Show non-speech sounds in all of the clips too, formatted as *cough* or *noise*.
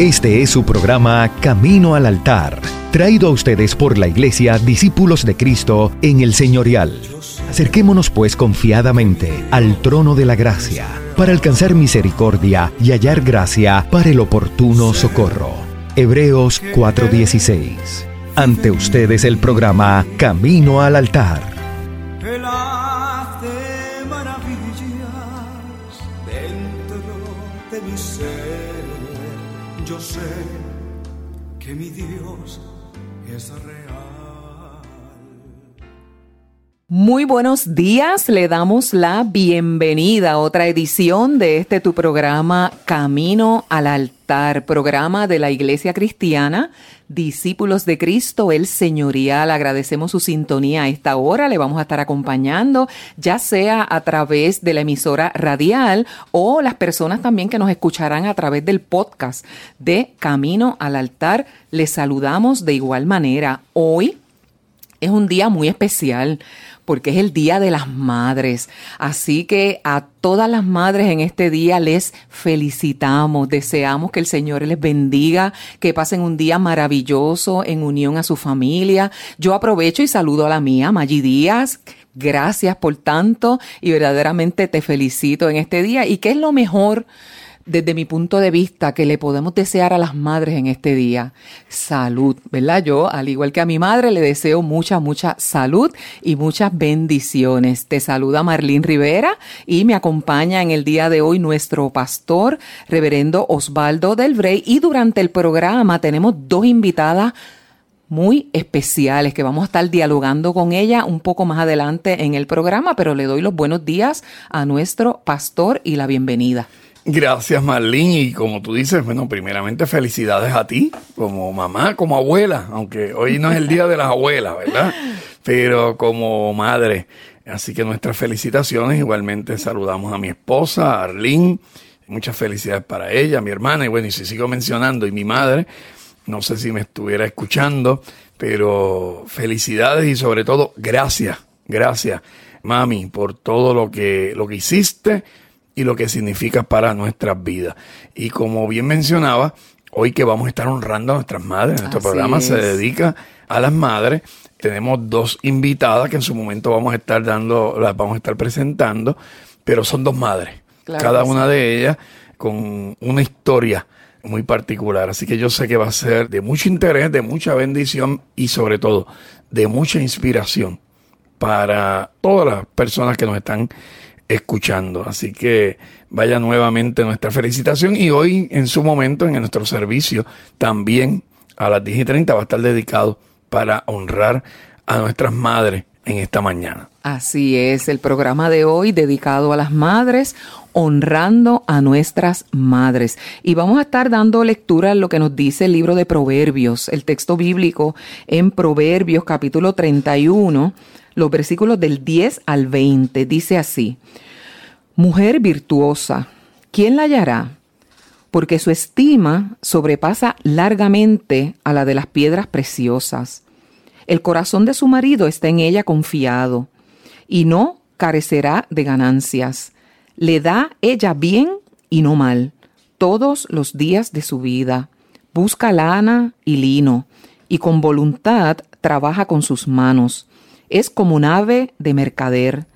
Este es su programa Camino al Altar, traído a ustedes por la Iglesia Discípulos de Cristo en el Señorial. Acerquémonos pues confiadamente al trono de la gracia para alcanzar misericordia y hallar gracia para el oportuno socorro. Hebreos 4:16. Ante ustedes el programa Camino al Altar. De mi ser. Sé que mi Dios es real. Muy buenos días, le damos la bienvenida a otra edición de este tu programa Camino al Altar, programa de la Iglesia Cristiana, Discípulos de Cristo, el Señorial. Agradecemos su sintonía a esta hora, le vamos a estar acompañando, ya sea a través de la emisora radial o las personas también que nos escucharán a través del podcast de Camino al Altar. Les saludamos de igual manera. Hoy es un día muy especial porque es el Día de las Madres. Así que a todas las madres en este día les felicitamos, deseamos que el Señor les bendiga, que pasen un día maravilloso en unión a su familia. Yo aprovecho y saludo a la mía, Maggi Díaz. Gracias por tanto y verdaderamente te felicito en este día. ¿Y qué es lo mejor? Desde mi punto de vista, que le podemos desear a las madres en este día? Salud, ¿verdad? Yo, al igual que a mi madre, le deseo mucha, mucha salud y muchas bendiciones. Te saluda Marlene Rivera y me acompaña en el día de hoy nuestro pastor, reverendo Osvaldo del Brey. Y durante el programa tenemos dos invitadas muy especiales que vamos a estar dialogando con ella un poco más adelante en el programa, pero le doy los buenos días a nuestro pastor y la bienvenida. Gracias, Marlene. Y como tú dices, bueno, primeramente felicidades a ti, como mamá, como abuela, aunque hoy no es el día de las abuelas, ¿verdad? Pero como madre. Así que nuestras felicitaciones. Igualmente saludamos a mi esposa, Arlene. Muchas felicidades para ella, mi hermana. Y bueno, y si sigo mencionando, y mi madre, no sé si me estuviera escuchando, pero felicidades y sobre todo, gracias, gracias, mami, por todo lo que, lo que hiciste y lo que significa para nuestras vidas. Y como bien mencionaba, hoy que vamos a estar honrando a nuestras madres, nuestro Así programa se dedica a las madres. Tenemos dos invitadas que en su momento vamos a estar dando, las vamos a estar presentando, pero son dos madres. Claro cada sí. una de ellas con una historia muy particular. Así que yo sé que va a ser de mucho interés, de mucha bendición y sobre todo de mucha inspiración para todas las personas que nos están escuchando. Así que vaya nuevamente nuestra felicitación y hoy en su momento en nuestro servicio también a las 10 y 30 va a estar dedicado para honrar a nuestras madres en esta mañana. Así es, el programa de hoy dedicado a las madres, honrando a nuestras madres. Y vamos a estar dando lectura a lo que nos dice el libro de Proverbios, el texto bíblico en Proverbios capítulo 31, los versículos del 10 al 20. Dice así, Mujer virtuosa, ¿quién la hallará? Porque su estima sobrepasa largamente a la de las piedras preciosas. El corazón de su marido está en ella confiado, y no carecerá de ganancias. Le da ella bien y no mal, todos los días de su vida. Busca lana y lino, y con voluntad trabaja con sus manos. Es como un ave de mercader,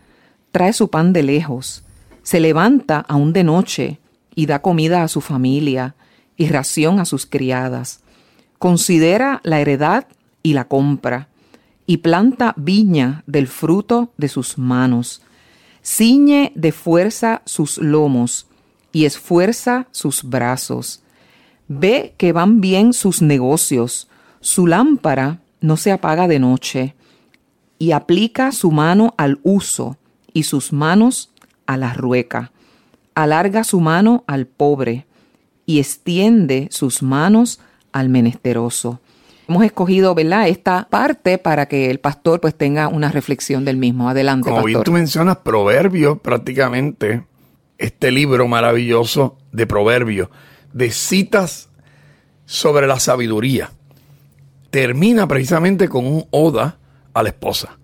trae su pan de lejos, se levanta aún de noche y da comida a su familia y ración a sus criadas. Considera la heredad y la compra, y planta viña del fruto de sus manos. Ciñe de fuerza sus lomos, y esfuerza sus brazos. Ve que van bien sus negocios, su lámpara no se apaga de noche, y aplica su mano al uso, y sus manos a la rueca. Alarga su mano al pobre, y extiende sus manos al menesteroso. Hemos escogido, ¿verdad?, esta parte para que el pastor pues tenga una reflexión del mismo. Adelante, Como bien tú mencionas, Proverbios, prácticamente este libro maravilloso de Proverbios, de citas sobre la sabiduría, termina precisamente con un oda a la esposa.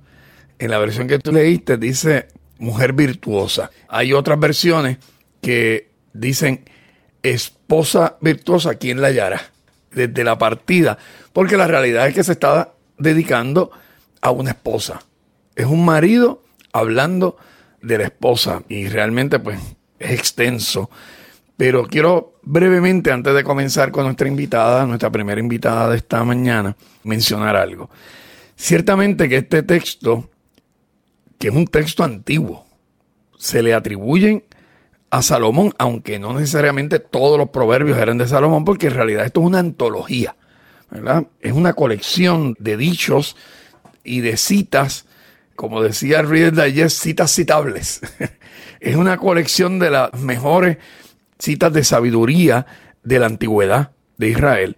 En la versión que tú leíste dice mujer virtuosa. Hay otras versiones que dicen esposa virtuosa, ¿quién la hallará? Desde la partida, porque la realidad es que se está dedicando a una esposa. Es un marido hablando de la esposa y realmente pues es extenso. Pero quiero brevemente, antes de comenzar con nuestra invitada, nuestra primera invitada de esta mañana, mencionar algo. Ciertamente que este texto, que es un texto antiguo, se le atribuyen a Salomón, aunque no necesariamente todos los proverbios eran de Salomón, porque en realidad esto es una antología, ¿verdad? Es una colección de dichos y de citas, como decía Reader Digest, citas citables. *laughs* es una colección de las mejores citas de sabiduría de la antigüedad de Israel.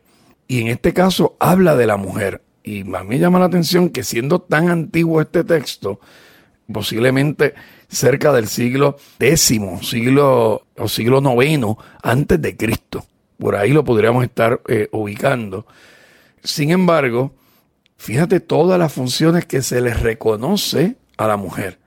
Y en este caso habla de la mujer. Y a mí llama la atención que siendo tan antiguo este texto, posiblemente cerca del siglo X, siglo o siglo IX antes de Cristo. Por ahí lo podríamos estar eh, ubicando. Sin embargo, fíjate todas las funciones que se les reconoce a la mujer.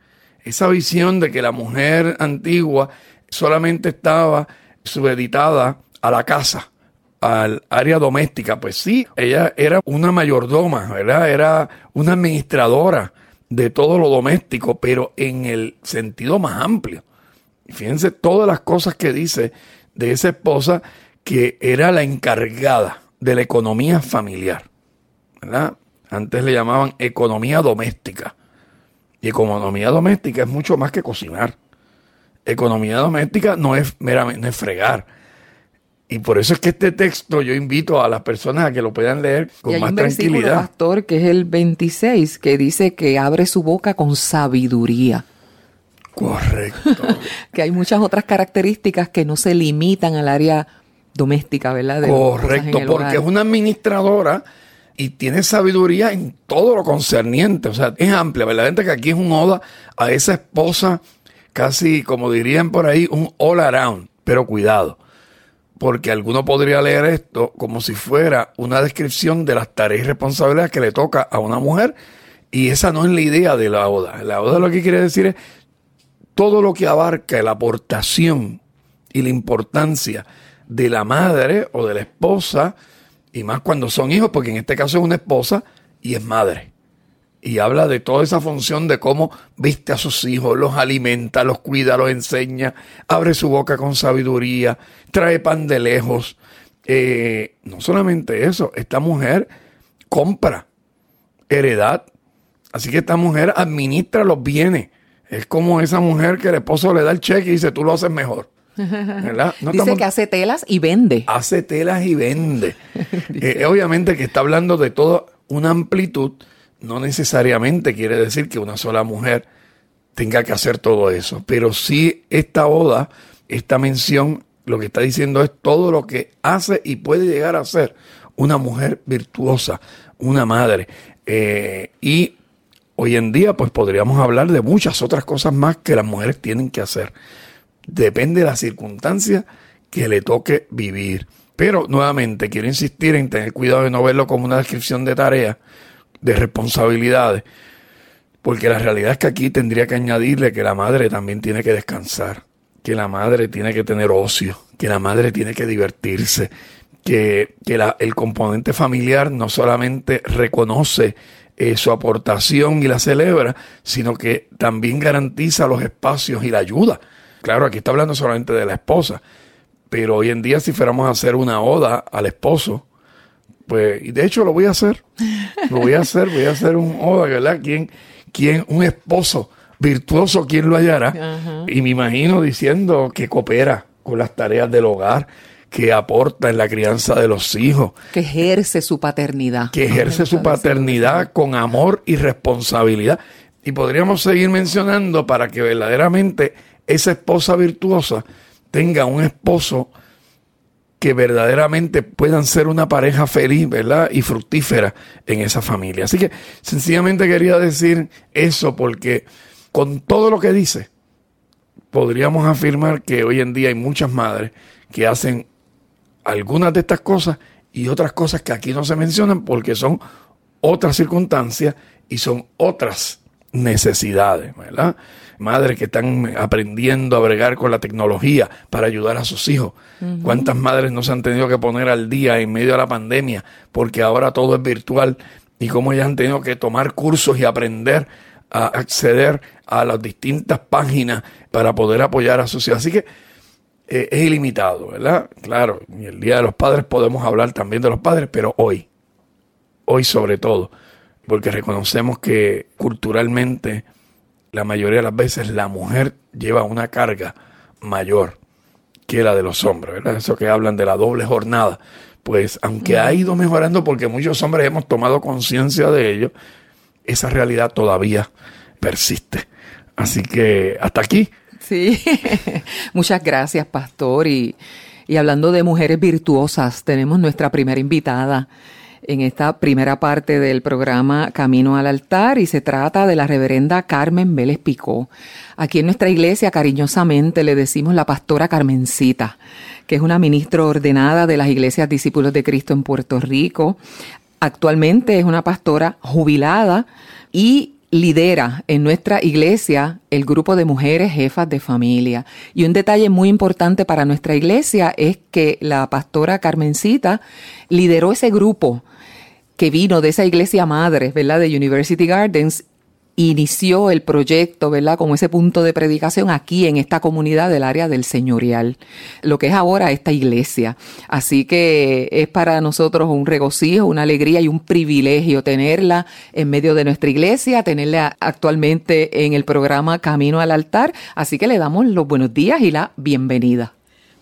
Esa visión de que la mujer antigua solamente estaba subeditada a la casa, al área doméstica. Pues sí, ella era una mayordoma, ¿verdad? Era una administradora de todo lo doméstico, pero en el sentido más amplio. Fíjense todas las cosas que dice de esa esposa que era la encargada de la economía familiar. ¿verdad? Antes le llamaban economía doméstica. Y economía doméstica es mucho más que cocinar. Economía doméstica no es meramente fregar. Y por eso es que este texto yo invito a las personas a que lo puedan leer con y hay más un tranquilidad. pastor, que es el 26, que dice que abre su boca con sabiduría. Correcto. *laughs* que hay muchas otras características que no se limitan al área doméstica, ¿verdad? De Correcto, porque es una administradora y tiene sabiduría en todo lo concerniente. O sea, es amplia, ¿verdad? que aquí es un oda a esa esposa, casi como dirían por ahí, un all around. Pero cuidado, porque alguno podría leer esto como si fuera una descripción de las tareas y responsabilidades que le toca a una mujer. Y esa no es la idea de la oda. La oda lo que quiere decir es todo lo que abarca la aportación y la importancia de la madre o de la esposa, y más cuando son hijos, porque en este caso es una esposa y es madre. Y habla de toda esa función de cómo viste a sus hijos, los alimenta, los cuida, los enseña, abre su boca con sabiduría, trae pan de lejos. Eh, no solamente eso, esta mujer compra heredad. Así que esta mujer administra los bienes es como esa mujer que el esposo le da el cheque y dice, tú lo haces mejor. *laughs* dice que hace telas y vende. Hace telas y vende. *laughs* Eh, obviamente que está hablando de toda una amplitud. No necesariamente quiere decir que una sola mujer tenga que hacer todo eso. Pero sí esta boda, esta mención, lo que está diciendo es todo lo que hace y puede llegar a ser una mujer virtuosa, una madre. Eh, y Hoy en día, pues podríamos hablar de muchas otras cosas más que las mujeres tienen que hacer. Depende de la circunstancia que le toque vivir. Pero nuevamente quiero insistir en tener cuidado de no verlo como una descripción de tareas, de responsabilidades, porque la realidad es que aquí tendría que añadirle que la madre también tiene que descansar, que la madre tiene que tener ocio, que la madre tiene que divertirse, que, el componente familiar no solamente reconoce eh, su aportación y la celebra, sino que también garantiza los espacios y la ayuda. Claro, aquí está hablando solamente de la esposa, pero hoy en día si fuéramos a hacer una oda al esposo, pues, y de hecho lo voy a hacer, lo voy a hacer, voy a hacer un oda, ¿verdad? ¿Quién, quién, un esposo virtuoso, quién lo hallará? Y me imagino diciendo que coopera con las tareas del hogar, que aporta en la crianza de los hijos. Que ejerce su paternidad. Que ejerce su paternidad con amor y responsabilidad. Y podríamos seguir mencionando para que verdaderamente esa esposa virtuosa tenga un esposo que verdaderamente puedan ser una pareja feliz, ¿verdad? Y fructífera en esa familia. Así que sencillamente quería decir eso porque con todo lo que dice, podríamos afirmar que hoy en día hay muchas madres que hacen algunas de estas cosas y otras cosas que aquí no se mencionan porque son otras circunstancias y son otras necesidades, ¿verdad? Madres que están aprendiendo a bregar con la tecnología para ayudar a sus hijos. ¿Cuántas madres no se han tenido que poner al día en medio de la pandemia porque ahora todo es virtual y cómo ellas han tenido que tomar cursos y aprender a acceder a las distintas páginas para poder apoyar a sus hijos? Así que eh, es ilimitado, ¿verdad? Claro, y el Día de los Padres podemos hablar también de los padres, pero hoy, hoy sobre todo, porque reconocemos que culturalmente la mayoría de las veces la mujer lleva una carga mayor que la de los hombres, ¿verdad? Eso que hablan de la doble jornada, pues aunque ha ido mejorando porque muchos hombres hemos tomado conciencia de ello, esa realidad todavía persiste. Así que hasta aquí Sí, *laughs* muchas gracias, pastor. Y, y hablando de mujeres virtuosas, tenemos nuestra primera invitada en esta primera parte del programa Camino al Altar y se trata de la reverenda Carmen Vélez Picó. Aquí en nuestra iglesia cariñosamente le decimos la pastora Carmencita, que es una ministra ordenada de las iglesias Discípulos de Cristo en Puerto Rico. Actualmente es una pastora jubilada y lidera en nuestra iglesia el grupo de mujeres jefas de familia. Y un detalle muy importante para nuestra iglesia es que la pastora Carmencita lideró ese grupo que vino de esa iglesia madre, ¿verdad? De University Gardens inició el proyecto, ¿verdad? Como ese punto de predicación aquí en esta comunidad del área del señorial, lo que es ahora esta iglesia. Así que es para nosotros un regocijo, una alegría y un privilegio tenerla en medio de nuestra iglesia, tenerla actualmente en el programa Camino al Altar. Así que le damos los buenos días y la bienvenida.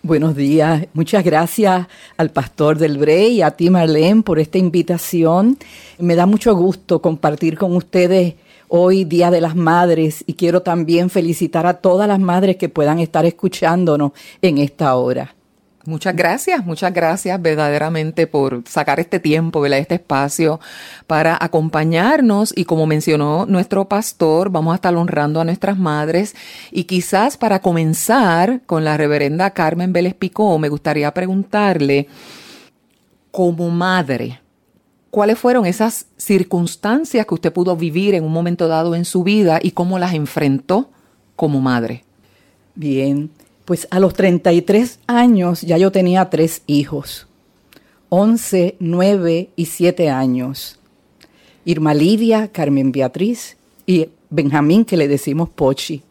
Buenos días. Muchas gracias al pastor del Brey y a ti, Marlene, por esta invitación. Me da mucho gusto compartir con ustedes hoy Día de las Madres y quiero también felicitar a todas las madres que puedan estar escuchándonos en esta hora. Muchas gracias, muchas gracias verdaderamente por sacar este tiempo, ¿verdad? este espacio para acompañarnos y como mencionó nuestro pastor, vamos a estar honrando a nuestras madres y quizás para comenzar con la reverenda Carmen Vélez Picó, me gustaría preguntarle, como madre, ¿Cuáles fueron esas circunstancias que usted pudo vivir en un momento dado en su vida y cómo las enfrentó como madre? Bien, pues a los 33 años ya yo tenía tres hijos, 11, 9 y 7 años. Irma Lidia, Carmen Beatriz y Benjamín, que le decimos Pochi.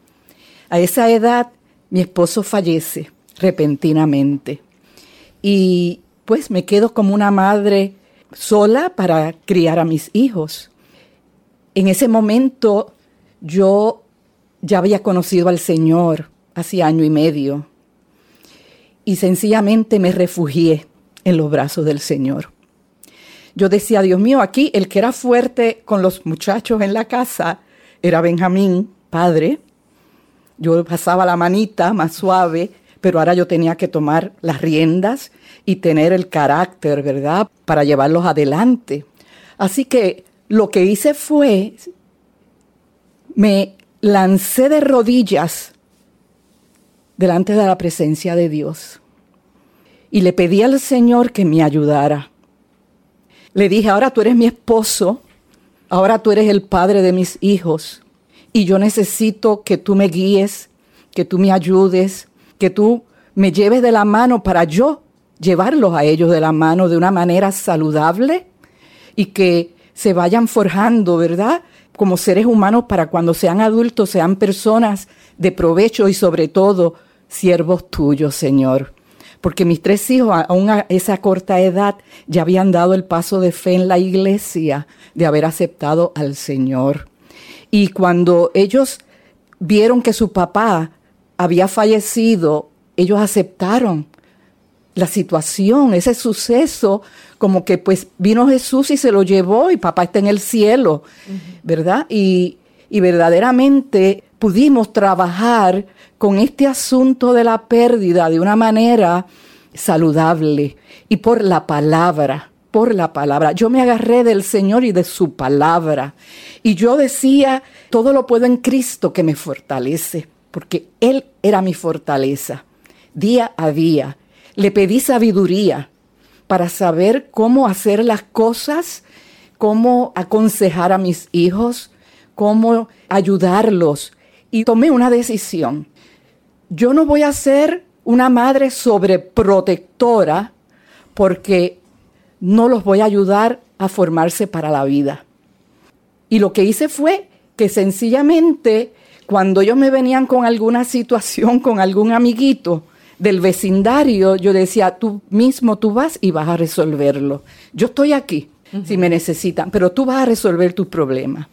A esa edad mi esposo fallece repentinamente y pues me quedo como una madre sola para criar a mis hijos. En ese momento yo ya había conocido al Señor hace año y medio y sencillamente me refugié en los brazos del Señor. Yo decía, Dios mío, aquí el que era fuerte con los muchachos en la casa era Benjamín, padre. Yo pasaba la manita más suave, pero ahora yo tenía que tomar las riendas y tener el carácter, ¿verdad?, para llevarlos adelante. Así que lo que hice fue, me lancé de rodillas delante de la presencia de Dios y le pedí al Señor que me ayudara. Le dije, ahora tú eres mi esposo, ahora tú eres el padre de mis hijos y yo necesito que tú me guíes, que tú me ayudes, que tú me lleves de la mano para yo llevarlos a ellos de la mano de una manera saludable y que se vayan forjando, ¿verdad? Como seres humanos para cuando sean adultos sean personas de provecho y sobre todo siervos tuyos, Señor. Porque mis tres hijos, aún a esa corta edad, ya habían dado el paso de fe en la iglesia, de haber aceptado al Señor. Y cuando ellos vieron que su papá había fallecido, ellos aceptaron la situación, ese suceso, como que pues vino Jesús y se lo llevó y papá está en el cielo, ¿verdad? Y, y verdaderamente pudimos trabajar con este asunto de la pérdida de una manera saludable y por la palabra, por la palabra. Yo me agarré del Señor y de su palabra. Y yo decía, todo lo puedo en Cristo que me fortalece, porque Él era mi fortaleza, día a día le pedí sabiduría para saber cómo hacer las cosas, cómo aconsejar a mis hijos, cómo ayudarlos. Y tomé una decisión. Yo no voy a ser una madre sobreprotectora porque no los voy a ayudar a formarse para la vida. Y lo que hice fue que sencillamente cuando ellos me venían con alguna situación, con algún amiguito del vecindario, yo decía, tú mismo tú vas y vas a resolverlo. Yo estoy aquí si me necesitan, pero tú vas a resolver tus problemas.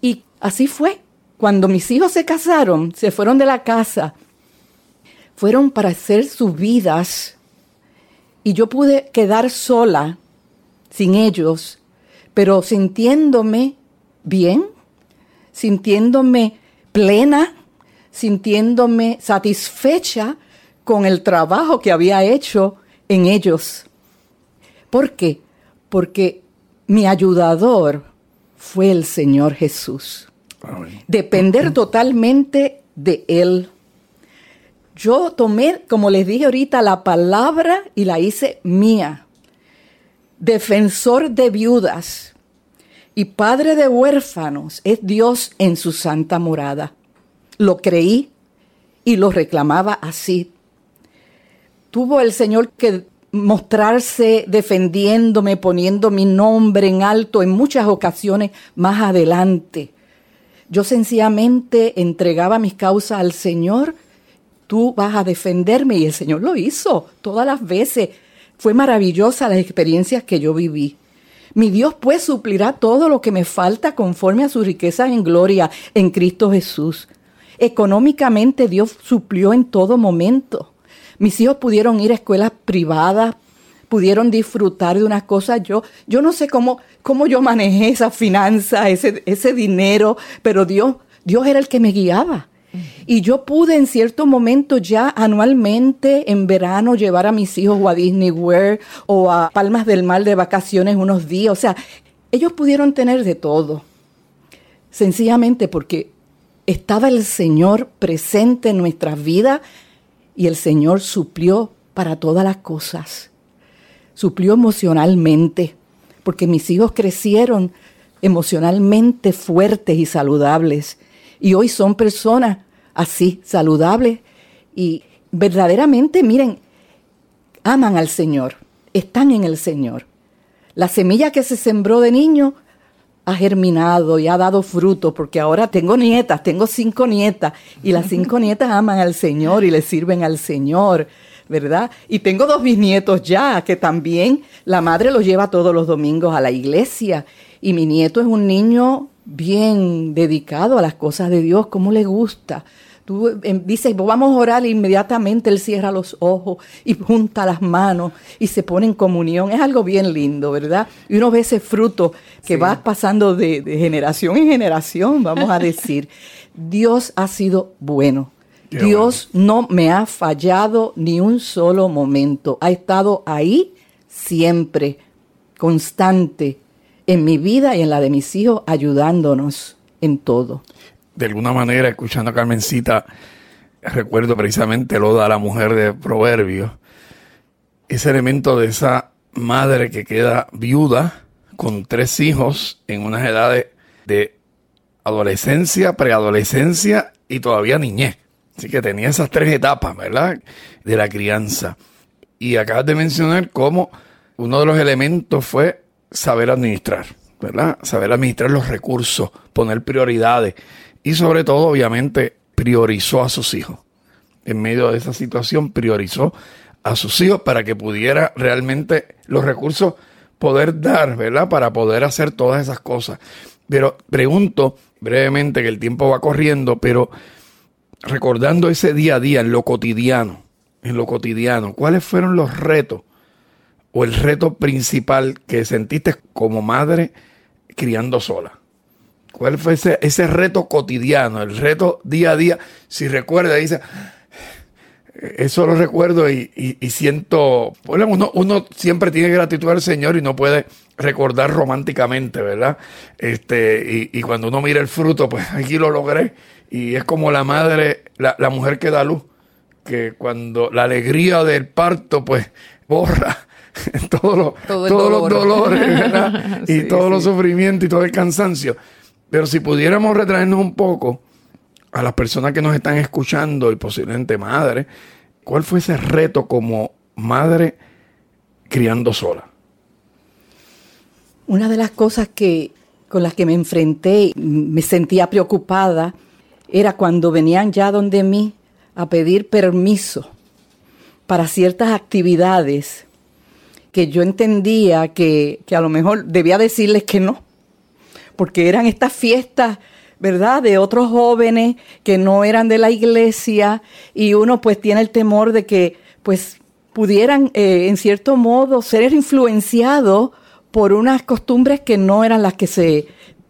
Y así fue. Cuando mis hijos se casaron, se fueron de la casa, fueron para hacer sus vidas y yo pude quedar sola, sin ellos, pero sintiéndome bien, sintiéndome plena, sintiéndome satisfecha con el trabajo que había hecho en ellos. ¿Por qué? Porque mi ayudador fue el Señor Jesús. Depender totalmente de Él. Yo tomé, como les dije ahorita, la palabra y la hice mía. Defensor de viudas y padre de huérfanos es Dios en su santa morada. Lo creí y lo reclamaba así. Tuvo el Señor que mostrarse defendiéndome, poniendo mi nombre en alto en muchas ocasiones más adelante. Yo sencillamente entregaba mis causas al Señor, tú vas a defenderme y el Señor lo hizo todas las veces. Fue maravillosa las experiencias que yo viví. Mi Dios pues suplirá todo lo que me falta conforme a su riqueza en gloria en Cristo Jesús. Económicamente Dios suplió en todo momento. Mis hijos pudieron ir a escuelas privadas, pudieron disfrutar de unas cosas. Yo, yo no sé cómo, cómo yo manejé esa finanza, ese, ese dinero, pero Dios, Dios era el que me guiaba. Y yo pude en cierto momento ya anualmente en verano llevar a mis hijos o a Disney World o a Palmas del Mar de vacaciones unos días. O sea, ellos pudieron tener de todo. Sencillamente porque estaba el Señor presente en nuestras vidas y el Señor suplió para todas las cosas. Suplió emocionalmente, porque mis hijos crecieron emocionalmente fuertes y saludables. Y hoy son personas así, saludables y verdaderamente, miren, aman al Señor, están en el Señor. La semilla que se sembró de niño ha germinado y ha dado fruto, porque ahora tengo nietas, tengo cinco nietas, y las cinco *laughs* nietas aman al Señor y le sirven al Señor, ¿verdad? Y tengo dos bisnietos ya, que también la madre los lleva todos los domingos a la iglesia, y mi nieto es un niño bien dedicado a las cosas de Dios, como le gusta. Tú em, dices, vamos a orar, e inmediatamente él cierra los ojos y junta las manos y se pone en comunión. Es algo bien lindo, ¿verdad? Y uno ve ese fruto que va pasando de, generación en generación, vamos a decir. *laughs* Dios ha sido bueno. Dios no me ha fallado ni un solo momento. Ha estado ahí siempre, constante, en mi vida y en la de mis hijos, ayudándonos en todo de alguna manera, escuchando a Carmencita, recuerdo precisamente lo de la mujer de Proverbios, ese elemento de esa madre que queda viuda con tres hijos en unas edades de adolescencia, preadolescencia y todavía niñez. Así que tenía esas tres etapas, ¿verdad? De la crianza. Y acabas de mencionar cómo uno de los elementos fue saber administrar, ¿verdad? Saber administrar los recursos, poner prioridades y sobre todo, obviamente, priorizó a sus hijos. En medio de esa situación, priorizó a sus hijos para que pudiera realmente los recursos poder dar, ¿verdad? Para poder hacer todas esas cosas. Pero pregunto brevemente, que el tiempo va corriendo, pero recordando ese día a día, en lo cotidiano, en lo cotidiano, ¿cuáles fueron los retos o el reto principal que sentiste como madre criando sola? ¿Cuál fue ese, ese reto cotidiano, el reto día a día? Si recuerda, dice, eso lo recuerdo y, siento, bueno, uno, uno, siempre tiene gratitud al Señor y no puede recordar románticamente, ¿verdad? Este, y, cuando uno mira el fruto, pues *laughs* aquí lo logré. Y es como la madre, la, mujer que da luz, que cuando la alegría del parto, pues *laughs* borra todos los dolores, ¿verdad? *laughs* y todos los sufrimientos y todo el cansancio. Pero si pudiéramos retraernos un poco a las personas que nos están escuchando y posiblemente madre, ¿cuál fue ese reto como madre criando sola? Una de las cosas que con las que me enfrenté, me sentía preocupada, era cuando venían ya donde mí a pedir permiso para ciertas actividades que yo entendía que, que a lo mejor debía decirles que no porque eran estas fiestas, ¿verdad? De otros jóvenes que no eran de la iglesia y uno pues tiene el temor de que pues pudieran eh, en cierto modo ser influenciados por unas costumbres que no eran las que se,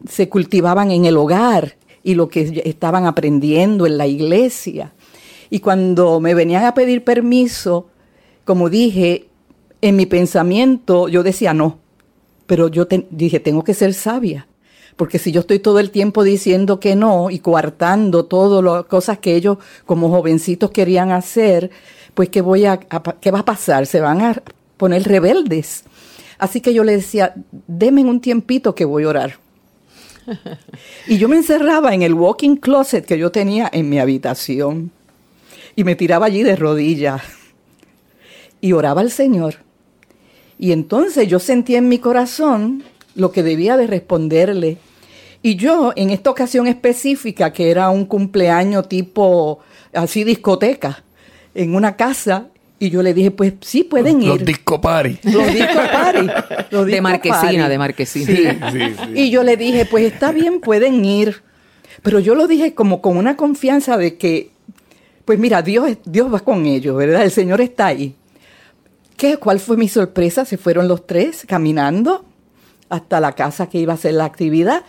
se cultivaban en el hogar y lo que estaban aprendiendo en la iglesia. Y cuando me venían a pedir permiso, como dije, en mi pensamiento yo decía no, pero yo dije, tengo que ser sabia. Porque si yo estoy todo el tiempo diciendo que no y coartando todas las cosas que ellos como jovencitos querían hacer, pues ¿qué, voy a, ¿qué va a pasar? Se van a poner rebeldes. Así que yo le decía, denme un tiempito que voy a orar. Y yo me encerraba en el walking closet que yo tenía en mi habitación y me tiraba allí de rodillas y oraba al Señor. Y entonces yo sentía en mi corazón lo que debía de responderle. Y yo, en esta ocasión específica, que era un cumpleaños tipo así discoteca, en una casa, y yo le dije, pues sí, pueden ir. Los disco party. Los disco party. *laughs* de marquesina, de marquesina. Y yo le dije, pues está bien, pueden ir. Pero yo lo dije como con una confianza de que, pues mira, Dios, Dios va con ellos, ¿verdad? El Señor está ahí. ¿Qué? ¿Cuál fue mi sorpresa? Se fueron los tres caminando hasta la casa que iba a ser la actividad.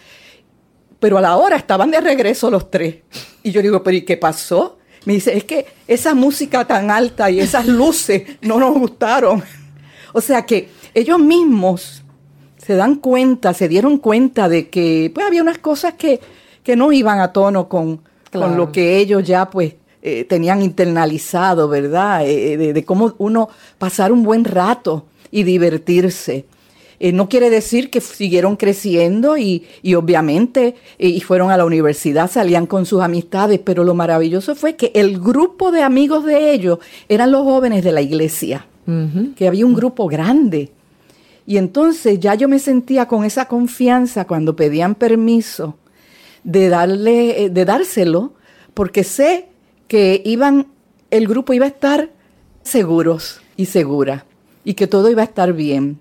Pero a la hora estaban de regreso los tres. Y yo digo, pero ¿y qué pasó? Me dice, es que esa música tan alta y esas luces no nos gustaron. O sea que ellos mismos se dan cuenta, se dieron cuenta de que pues había unas cosas que, que no iban a tono con, con lo que ellos ya pues eh, tenían internalizado, ¿verdad? Eh, de, de, cómo uno pasar un buen rato y divertirse. Eh, no quiere decir que siguieron creciendo y, obviamente eh, y fueron a la universidad, salían con sus amistades, pero lo maravilloso fue que el grupo de amigos de ellos eran los jóvenes de la iglesia, que había un grupo grande. Y entonces ya yo me sentía con esa confianza cuando pedían permiso de darle, eh, de dárselo, porque sé que iban, el grupo iba a estar seguros y segura y que todo iba a estar bien.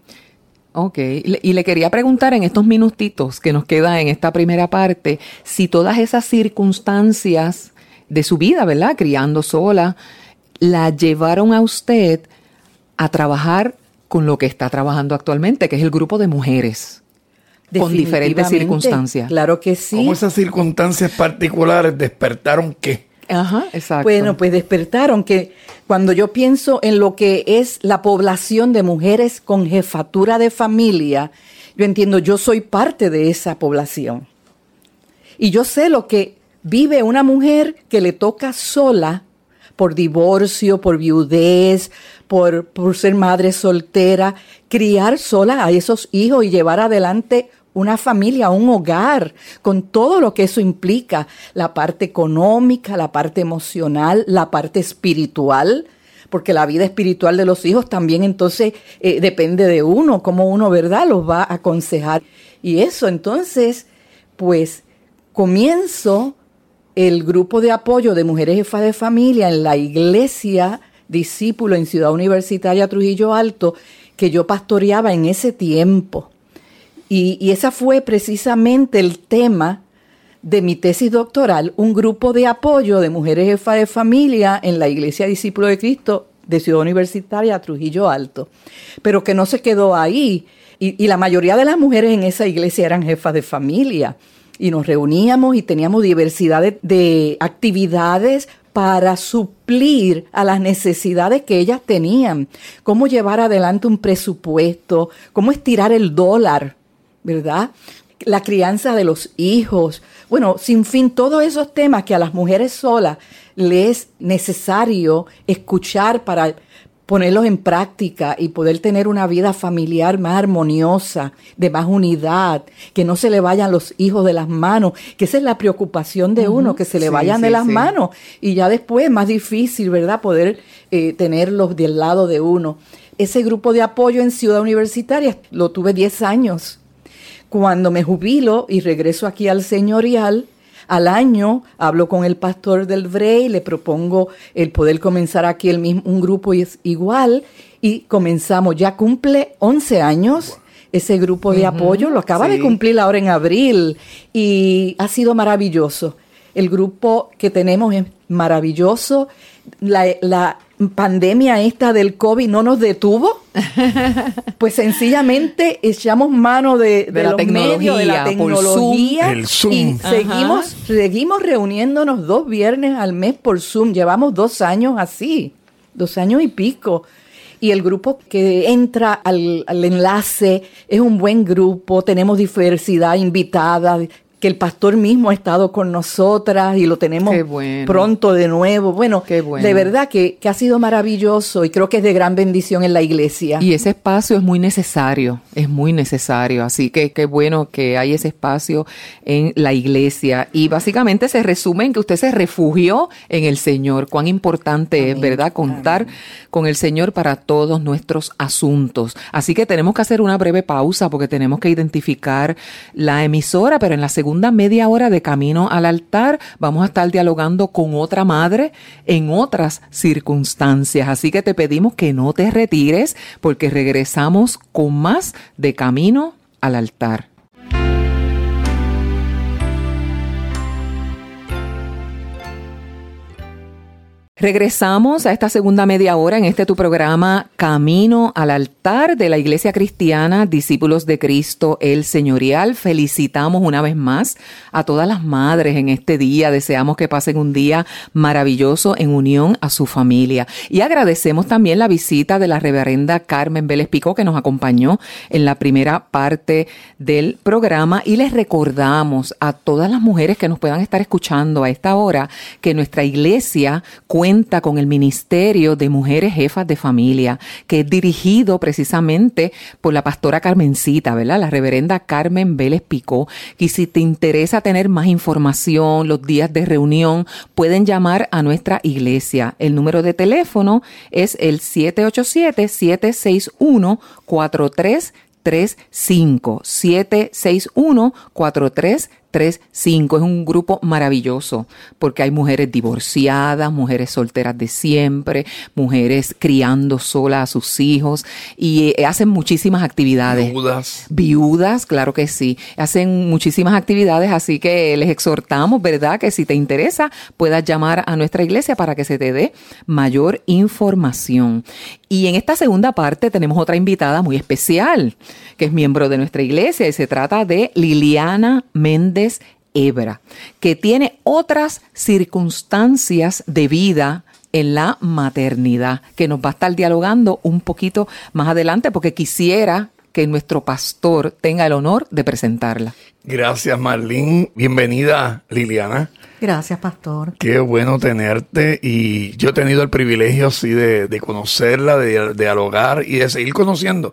Ok, y le quería preguntar en estos minutitos que nos queda en esta primera parte, si todas esas circunstancias de su vida, ¿verdad? Criando sola, la llevaron a usted a trabajar con lo que está trabajando actualmente, que es el grupo de mujeres con diferentes circunstancias. Claro que sí. ¿Cómo esas circunstancias particulares despertaron qué? Ajá, exacto. Bueno, pues despertaron que cuando yo pienso en lo que es la población de mujeres con jefatura de familia, yo entiendo, yo soy parte de esa población. Y yo sé lo que vive una mujer que le toca sola por divorcio, por viudez, por, por ser madre soltera, criar sola a esos hijos y llevar adelante una familia, un hogar, con todo lo que eso implica, la parte económica, la parte emocional, la parte espiritual, porque la vida espiritual de los hijos también entonces eh, depende de uno, cómo uno, ¿verdad?, los va a aconsejar. Y eso, entonces, pues comienzo el grupo de apoyo de mujeres jefas de familia en la iglesia discípulo en Ciudad Universitaria Trujillo Alto, que yo pastoreaba en ese tiempo. Y, y ese fue precisamente el tema de mi tesis doctoral, un grupo de apoyo de mujeres jefas de familia en la Iglesia Discípulo de Cristo de Ciudad Universitaria Trujillo Alto, pero que no se quedó ahí. Y, la mayoría de las mujeres en esa iglesia eran jefas de familia. Y nos reuníamos y teníamos diversidad de, de actividades para suplir a las necesidades que ellas tenían. Cómo llevar adelante un presupuesto, cómo estirar el dólar ¿verdad? La crianza de los hijos. Bueno, sin fin, todos esos temas que a las mujeres solas les es necesario escuchar para ponerlos en práctica y poder tener una vida familiar más armoniosa, de más unidad, que no se le vayan los hijos de las manos, que esa es la preocupación de uno, que se le Sí, vayan sí, de las sí. manos y ya después es más difícil, ¿verdad?, poder eh, tenerlos del lado de uno. Ese grupo de apoyo en Ciudad Universitaria lo tuve 10 años. Cuando me jubilo y regreso aquí al señorial, al año hablo con el pastor del Brey, le propongo el poder comenzar aquí el mismo, un grupo is- igual y comenzamos. Ya cumple 11 años ese grupo de apoyo, lo acaba de cumplir ahora en abril y ha sido maravilloso. El grupo que tenemos es maravilloso. La, la pandemia esta del COVID no nos detuvo. *laughs* Pues sencillamente echamos mano de, De la los medios, de la tecnología, por Zoom. tecnología El Zoom. y Ajá. seguimos, seguimos reuniéndonos dos viernes al mes por Zoom. Llevamos dos años así, dos años y pico. Y el grupo que entra al, al enlace es un buen grupo, tenemos diversidad invitada, que el pastor mismo ha estado con nosotras y lo tenemos bueno. pronto de nuevo. Bueno, de verdad que, que ha sido maravilloso y creo que es de gran bendición en la iglesia. Y ese espacio es muy necesario, es muy necesario. Así que qué bueno que hay ese espacio en la iglesia. Y básicamente se resume en que usted se refugió en el Señor. Cuán importante es. ¿verdad? Contar con el Señor para todos nuestros asuntos. Así que tenemos que hacer una breve pausa porque tenemos que identificar la emisora, pero en la segunda media hora de camino al altar vamos a estar dialogando con otra madre en otras circunstancias. Así que te pedimos que no te retires porque regresamos con más de camino al altar. Regresamos a esta segunda media hora en este tu programa Camino al altar de la Iglesia Cristiana Discípulos de Cristo el Señorial. Felicitamos una vez más a todas las madres en este día. Deseamos que pasen un día maravilloso en unión a su familia. Y agradecemos también la visita de la reverenda Carmen Vélez Pico que nos acompañó en la primera parte del programa y les recordamos a todas las mujeres que nos puedan estar escuchando a esta hora que nuestra iglesia cuenta con el Ministerio de Mujeres Jefas de Familia, que es dirigido precisamente por la pastora Carmencita, ¿verdad? La reverenda Carmen Vélez Picó. Y si te interesa tener más información, los días de reunión, pueden llamar a nuestra iglesia. El número de teléfono es el 787-761-4335. 761-4335. Es un grupo maravilloso porque hay mujeres divorciadas, mujeres solteras de siempre, mujeres criando solas a sus hijos y eh, hacen muchísimas actividades. Viudas. Viudas, claro que sí. Hacen muchísimas actividades, así que les exhortamos, ¿verdad? Que si te interesa, puedas llamar a nuestra iglesia para que se te dé mayor información. Y en esta segunda parte tenemos otra invitada muy especial, que es miembro de nuestra iglesia, y se trata de Liliana Méndez Ebra, que tiene otras circunstancias de vida en la maternidad, que nos va a estar dialogando un poquito más adelante, porque quisiera que nuestro pastor tenga el honor de presentarla. Gracias, Marlene. Bienvenida, Liliana. Gracias, pastor. Qué bueno tenerte y yo he tenido el privilegio, sí, de, de conocerla, de, de dialogar y de seguir conociendo,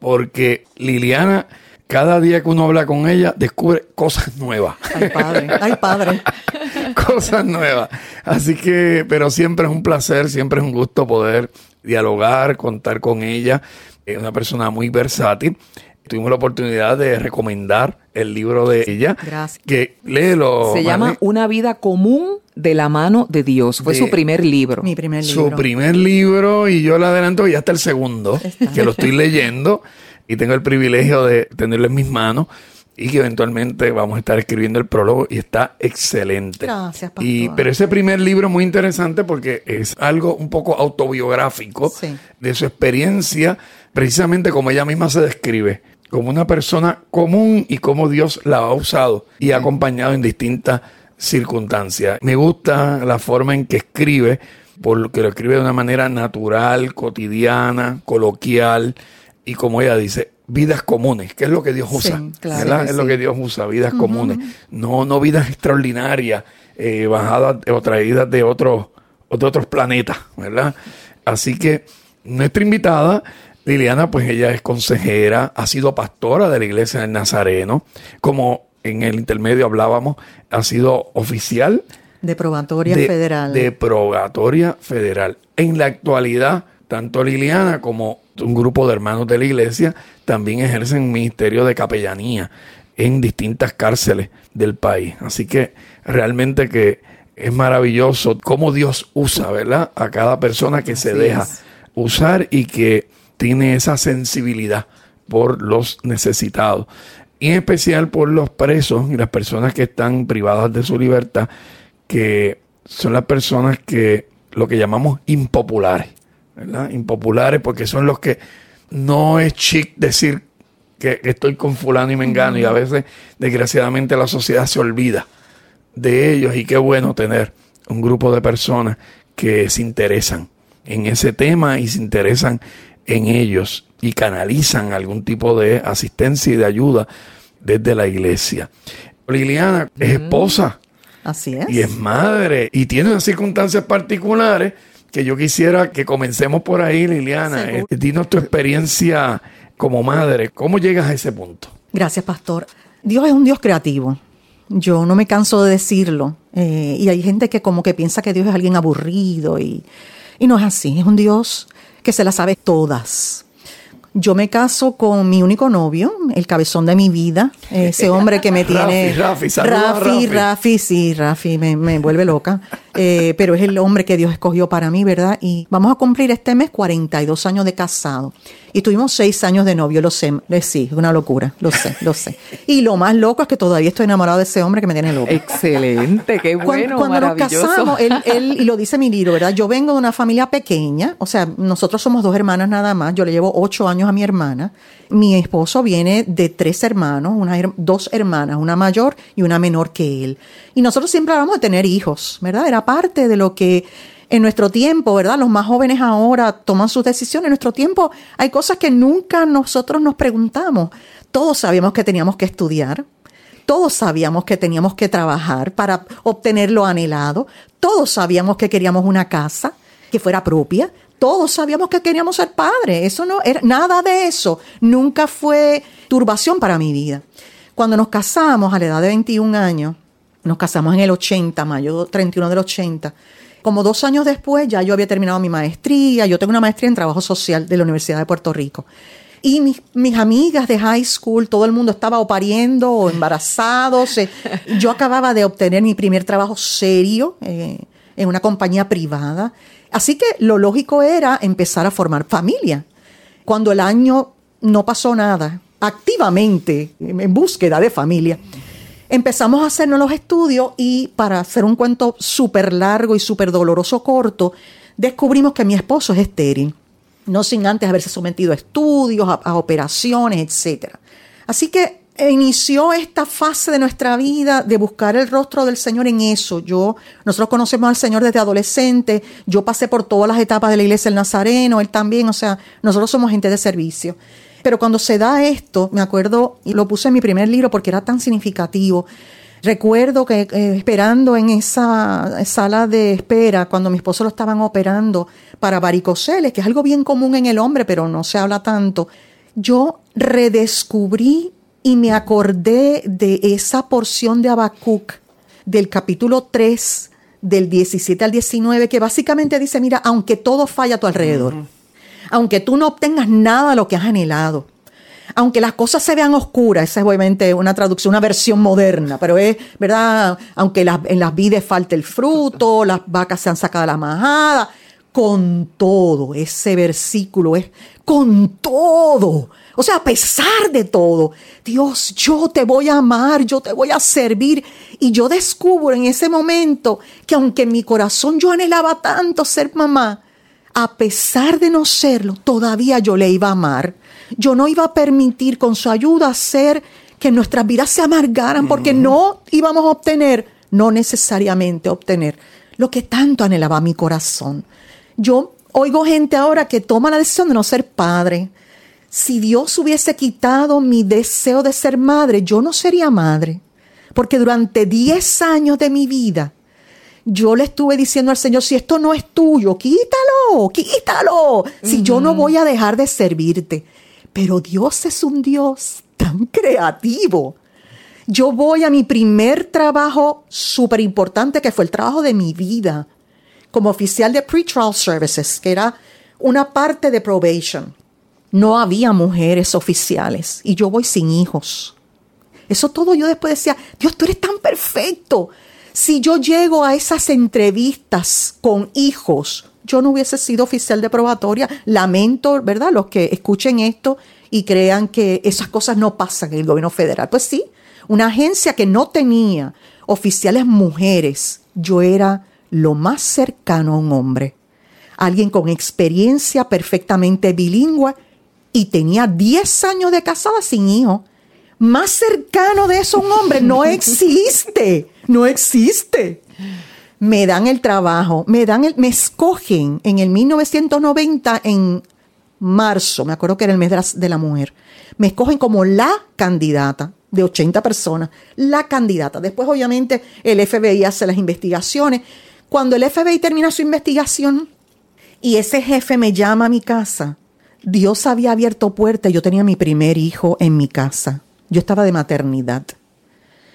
porque Liliana, cada día que uno habla con ella, descubre cosas nuevas. Ay, padre. Ay, padre. *laughs* cosas nuevas. Así que, pero siempre es un placer, siempre es un gusto poder dialogar, contar con ella. Es una persona muy versátil. Tuvimos la oportunidad de recomendar el libro de ella. Gracias. Que léelo. Se llama. Una vida común de la mano de Dios. Fue De- su primer libro. Mi primer Su libro. primer libro y yo le adelanto que ya está el segundo, que lo estoy leyendo y tengo el privilegio de tenerlo en mis manos y que eventualmente vamos a estar escribiendo el prólogo y está excelente. Gracias, pastor. Y, pero ese primer libro es muy interesante porque es algo un poco autobiográfico Sí. de su experiencia, precisamente como ella misma se describe, como una persona común y cómo Dios la ha usado y ha acompañado en distintas circunstancias. Me gusta la forma en que escribe, porque lo escribe de una manera natural, cotidiana, coloquial y como ella dice, vidas comunes, que es lo que Dios usa, Sí, claro ¿verdad? que es lo que Dios usa, vidas comunes, no, no vidas extraordinarias, eh, bajadas o traídas de otros, de otros planetas, ¿verdad? Así que nuestra invitada, Liliana, pues ella es consejera, ha sido pastora de la iglesia del Nazareno, como en el intermedio hablábamos, ha sido oficial de probatoria de, federal. De probatoria federal. En la actualidad, tanto Liliana como un grupo de hermanos de la iglesia también ejercen ministerio de capellanía en distintas cárceles del país. Así que realmente que es maravilloso cómo Dios usa, ¿verdad? A cada persona que se deja usar y que tiene esa sensibilidad por los necesitados. Y en especial por los presos y las personas que están privadas de su libertad, que son las personas que lo que llamamos impopulares, ¿verdad? Impopulares porque son los que no es chic decir que, estoy con fulano y me engano y a veces desgraciadamente la sociedad se olvida de ellos y qué bueno tener un grupo de personas que se interesan en ese tema y se interesan en ellos y canalizan algún tipo de asistencia y de ayuda desde la iglesia. Liliana es esposa. Así es. Y es madre. Y tiene unas circunstancias particulares que yo quisiera que comencemos por ahí, Liliana. Eh, dinos tu experiencia como madre. ¿Cómo llegas a ese punto? Gracias, pastor. Dios es un Dios creativo. Yo no me canso de decirlo. Eh, y hay gente que como que piensa que Dios es alguien aburrido y, y no es así. Es un Dios que se las sabe todas. Yo me caso con mi único novio, el cabezón de mi vida, ese hombre que me *laughs* tiene... Rafi, Rafi, Rafi, Rafi, sí, Rafi, me, me vuelve loca. Eh, pero es el hombre que Dios escogió para mí, ¿verdad? Y vamos a cumplir este mes 42 años de casado. Y tuvimos seis años de novio, lo sé, sí, es una locura, lo sé, lo sé. Y lo más loco es que todavía estoy enamorado de ese hombre que me tiene loco. Excelente, qué bueno, Cuando, cuando nos casamos, él, él, y lo dice mi libro, ¿verdad? Yo vengo de una familia pequeña, o sea, nosotros somos dos hermanas nada más, yo le llevo ocho años a mi hermana. Mi esposo viene de tres hermanos, una, dos hermanas, una mayor y una menor que él. Y nosotros siempre hablamos de tener hijos, ¿verdad? Era parte de lo que en nuestro tiempo, ¿verdad? Los más jóvenes ahora toman sus decisiones. En nuestro tiempo hay cosas que nunca nosotros nos preguntamos. Todos sabíamos que teníamos que estudiar. Todos sabíamos que teníamos que trabajar para obtener lo anhelado. Todos sabíamos que queríamos una casa que fuera propia. Todos sabíamos que queríamos ser padres. Eso no era nada de eso. Nunca fue turbación para mi vida. Cuando nos casamos a la edad de 21 años, nos casamos en el 80, mayo 31 del 80. Como dos años después ya yo había terminado mi maestría, yo tengo una maestría en trabajo social de la Universidad de Puerto Rico. Y mis, mis amigas de high school, todo el mundo estaba o pariendo o embarazados. yo acababa de obtener mi primer trabajo serio eh, en una compañía privada. Así que lo lógico era empezar a formar familia. Cuando el año no pasó nada, activamente en búsqueda de familia, empezamos a hacernos los estudios y para hacer un cuento súper largo y súper doloroso corto, descubrimos que mi esposo es estéril, no sin antes haberse sometido a estudios, a, operaciones, etc. Así que inició esta fase de nuestra vida de buscar el rostro del Señor en eso. Yo, nosotros conocemos al Señor desde adolescente, yo pasé por todas las etapas de la iglesia del Nazareno, él también, o sea, nosotros somos gente de servicio. Pero cuando se da esto, me acuerdo, y lo puse en mi primer libro porque era tan significativo, recuerdo que eh, esperando en esa sala de espera, cuando mi esposo lo estaban operando para varicoceles, que es algo bien común en el hombre, pero no se habla tanto, yo redescubrí y me acordé de esa porción de Habacuc del capítulo 3, del 17 al 19, que básicamente dice, mira, aunque todo falla a tu alrededor, aunque tú no obtengas nada de lo que has anhelado, aunque las cosas se vean oscuras, esa es obviamente una traducción, una versión moderna, pero es, ¿verdad? Aunque en las vides falte el fruto, las vacas se han sacado la majada, con todo, ese versículo es con todo. O sea, a pesar de todo, Dios, yo te voy a amar, yo te voy a servir. Y yo descubro en ese momento que aunque en mi corazón yo anhelaba tanto ser mamá, a pesar de no serlo, todavía yo le iba a amar. Yo no iba a permitir con su ayuda hacer que nuestras vidas se amargaran porque no íbamos a obtener, no necesariamente obtener, lo que tanto anhelaba mi corazón. Yo oigo gente ahora que toma la decisión de no ser padre. Si Dios hubiese quitado mi deseo de ser madre, yo no sería madre. Porque durante 10 años de mi vida yo le estuve diciendo al Señor, si esto no es tuyo, quítalo, quítalo, si yo no voy a dejar de servirte. Pero Dios es un Dios tan creativo. Yo voy a mi primer trabajo súper importante, que fue el trabajo de mi vida, como oficial de Pretrial Services, que era una parte de probation. No había mujeres oficiales y yo voy sin hijos. Eso todo yo después decía, Dios, tú eres tan perfecto. Si yo llego a esas entrevistas con hijos, yo no hubiese sido oficial de probatoria. Lamento, ¿verdad? Los que escuchen esto y crean que esas cosas no pasan en el gobierno federal. Pues sí, una agencia que no tenía oficiales mujeres, yo era lo más cercano a un hombre. Alguien con experiencia perfectamente bilingüe y tenía 10 años de casada sin hijo más cercano de eso un hombre no *laughs* existe, no existe. Me dan el trabajo, me dan el, me escogen en el 1990 en marzo, me acuerdo que era el mes de la, mujer, me escogen como la candidata de 80 personas, la candidata. Después obviamente el FBI hace las investigaciones. Cuando el FBI termina su investigación y ese jefe me llama a mi casa, Dios había abierto puertas, yo tenía mi primer hijo en mi casa yo estaba de maternidad.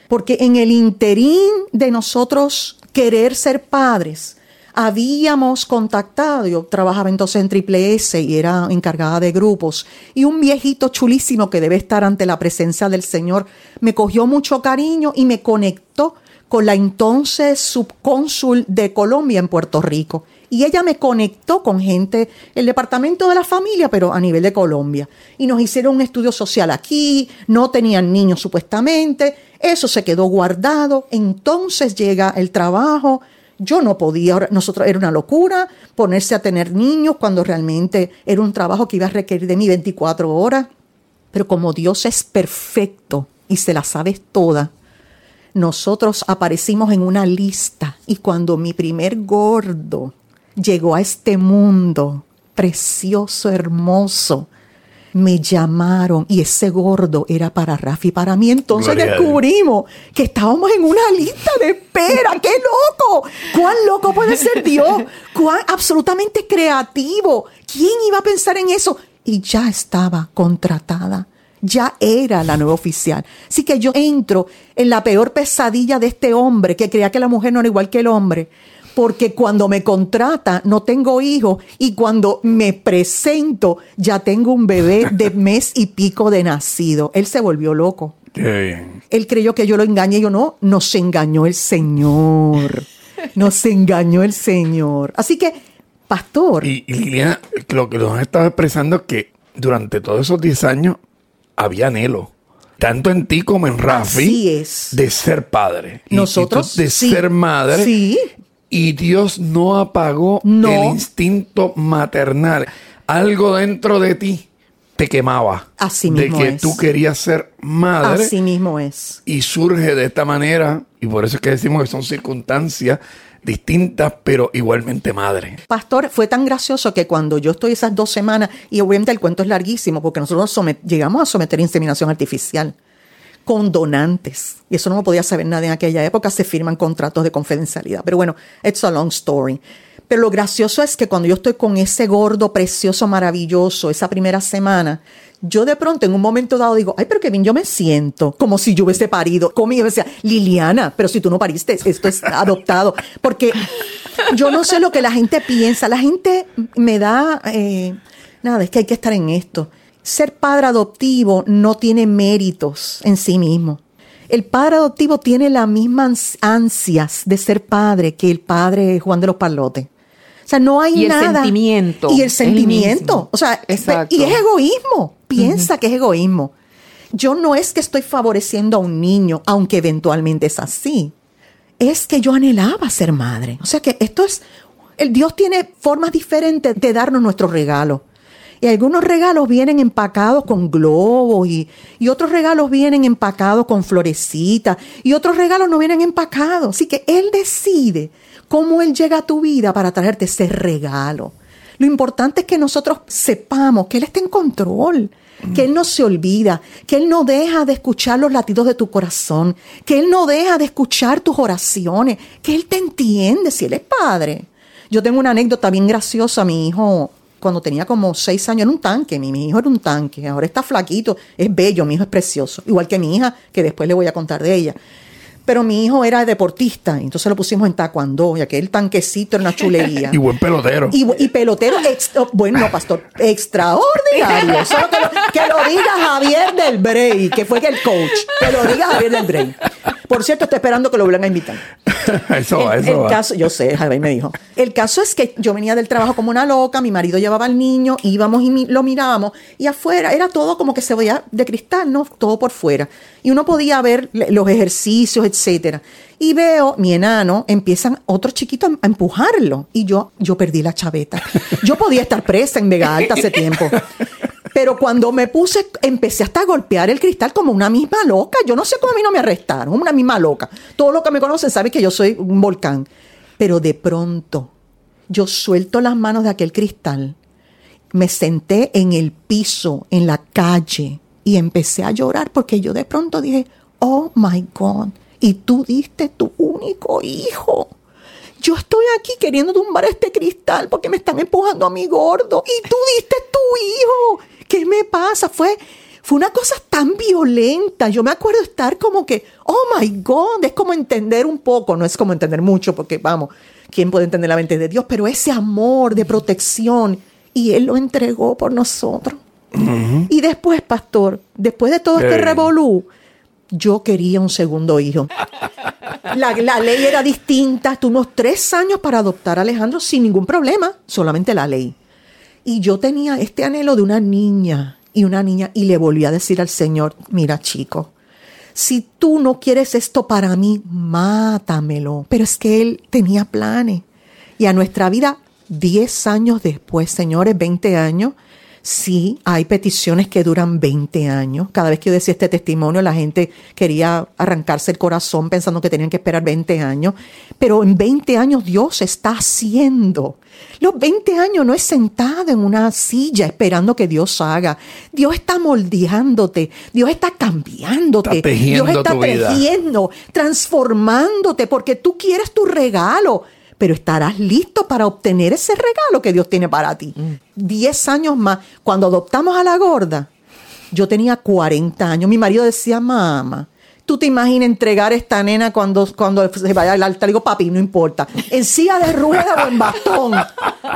Porque en el interín de nosotros querer ser padres, habíamos contactado, yo trabajaba entonces en Triple S y era encargada de grupos, y un viejito chulísimo que debe estar ante la presencia del Señor me cogió mucho cariño y me conectó con la entonces subcónsul de Colombia en Puerto Rico y ella me conectó con gente, el departamento de la familia, pero a nivel de Colombia. Y nos hicieron un estudio social aquí, no tenían niños supuestamente, eso se quedó guardado, entonces llega el trabajo. Yo no podía, nosotros era una locura ponerse a tener niños cuando realmente era un trabajo que iba a requerir de mí 24 horas. Pero como Dios es perfecto y se la sabes toda, nosotros aparecimos en una lista y cuando mi primer gordo llegó a este mundo precioso, hermoso. Me llamaron y ese gordo era para Rafi, para mí. Entonces descubrimos que estábamos en una lista de espera. ¡Qué loco! ¿Cuán loco puede ser Dios? ¿Cuán absolutamente creativo? ¿Quién iba a pensar en eso? Y ya estaba contratada ya era la nueva oficial. Así que yo entro en la peor pesadilla de este hombre que creía que la mujer no era igual que el hombre porque cuando me contrata no tengo hijos y cuando me presento ya tengo un bebé de *laughs* mes y pico de nacido. Él se volvió loco. Él creyó que yo lo engañé y yo no, nos engañó el Señor. Nos engañó el Señor. Así que, pastor. Y, Liliana, lo que nos estaba expresando es que durante todos esos 10 años había anhelo tanto en ti como en Rafi, es. de ser padre. Nosotros de ser madre. Sí. Y Dios no apagó el instinto maternal. Algo dentro de ti te quemaba. Así mismo De que tú querías ser madre. Así mismo es. Y surge de esta manera, y por eso es que decimos que son circunstancias distintas, pero igualmente madre. Pastor, fue tan gracioso que cuando yo estoy esas dos semanas, y obviamente el cuento es larguísimo, porque nosotros llegamos a someter inseminación artificial con donantes. Y eso no lo podía saber nadie en aquella época, se firman contratos de confidencialidad. Pero bueno, it's a long story. Pero lo gracioso es que cuando yo estoy con ese gordo precioso, maravilloso, esa primera semana, yo de pronto en un momento dado digo, ay, pero Kevin, yo me siento como si yo hubiese parido. Como yo decía, Liliana, pero si tú no pariste, esto es adoptado. Porque yo no sé lo que la gente piensa. La gente me da, eh, nada, es que hay que estar en esto ser padre adoptivo no tiene méritos en sí mismo. El padre adoptivo tiene las mismas ansias de ser padre que el padre Juan de los Palotes. O sea, no hay nada. Y el sentimiento. Y el sentimiento. O sea, y es egoísmo. Piensa que es egoísmo. Yo no es que estoy favoreciendo a un niño, aunque eventualmente es así. Es que yo anhelaba ser madre. O sea que esto es. El Dios tiene formas diferentes de darnos nuestro regalo. Y algunos regalos vienen empacados con globos y, otros regalos vienen empacados con florecitas y otros regalos no vienen empacados. Así que Él decide cómo Él llega a tu vida para traerte ese regalo. Lo importante es que nosotros sepamos que Él está en control, que Él no se olvida, que Él no deja de escuchar los latidos de tu corazón, que Él no deja de escuchar tus oraciones, que Él te entiende si Él es Padre. Yo tengo una anécdota bien graciosa, mi hijo cuando tenía como seis años era un tanque, mi, mi hijo era un tanque, ahora está flaquito, es bello, mi hijo es precioso, igual que mi hija, que después le voy a contar de ella. Pero mi hijo era deportista, entonces lo pusimos en taekwondo, ya que el tanquecito era una chulería. *laughs* y buen pelotero. Y, y pelotero, extra, bueno, no, pastor, extraordinario. Solo que lo, que lo diga Javier del Brey, que fue el coach. Que lo diga Javier del Brey. Por cierto, estoy esperando que lo vuelvan a invitar. *laughs* eso va, el, eso el va. caso, yo sé, Javier me dijo. El caso es que yo venía del trabajo como una loca, mi marido llevaba al niño, íbamos y mi- lo mirábamos, y afuera era todo como que se veía de cristal, ¿no? Todo por fuera. Y uno podía ver los ejercicios, etcétera. Y veo, mi enano, empiezan otros chiquitos a empujarlo. Y yo, yo perdí la chaveta. Yo podía estar presa en Vega Alta hace tiempo. *laughs* Pero cuando me puse, empecé hasta a golpear el cristal como una misma loca. Yo no sé cómo a mí no me arrestaron, una misma loca. Todos los que me conocen saben que yo soy un volcán. Pero de pronto, yo suelto las manos de aquel cristal, me senté en el piso, en la calle, y empecé a llorar porque yo de pronto dije, oh my God, y tú diste tu único hijo. Yo estoy aquí queriendo tumbar este cristal porque me están empujando a mi gordo. Y tú diste tu hijo. ¿Qué me pasa? Fue, fue una cosa tan violenta. Yo me acuerdo estar como que, oh my God, es como entender un poco. No es como entender mucho porque, vamos, ¿quién puede entender la mente de Dios? Pero ese amor de protección. Y Él lo entregó por nosotros. Y después, pastor, después de todo este revolú, yo quería un segundo hijo. La, la ley era distinta. Tuvimos tres años para adoptar a Alejandro sin ningún problema, solamente la ley. Y yo tenía este anhelo de una niña y una niña y le volví a decir al Señor, mira chico, si tú no quieres esto para mí, mátamelo. Pero es que Él tenía planes. Y a nuestra vida, 10 años después, señores, 20 años, sí hay peticiones que duran 20 años. Cada vez que yo decía este testimonio, la gente quería arrancarse el corazón pensando que tenían que esperar 20 años. Pero en 20 años Dios está haciendo. Los 20 años no es sentado en una silla esperando que Dios haga. Dios está moldeándote. Dios está cambiándote. Está Dios está tejiendo, transformándote, porque tú quieres tu regalo, pero estarás listo para obtener ese regalo que Dios tiene para ti. Diez años más, cuando adoptamos a la gorda, yo tenía 40 años. Mi marido decía, mamá, ¿tú te imaginas entregar esta nena cuando, cuando se vaya al altar? Le digo, papi, no importa. En silla de rueda o en bastón.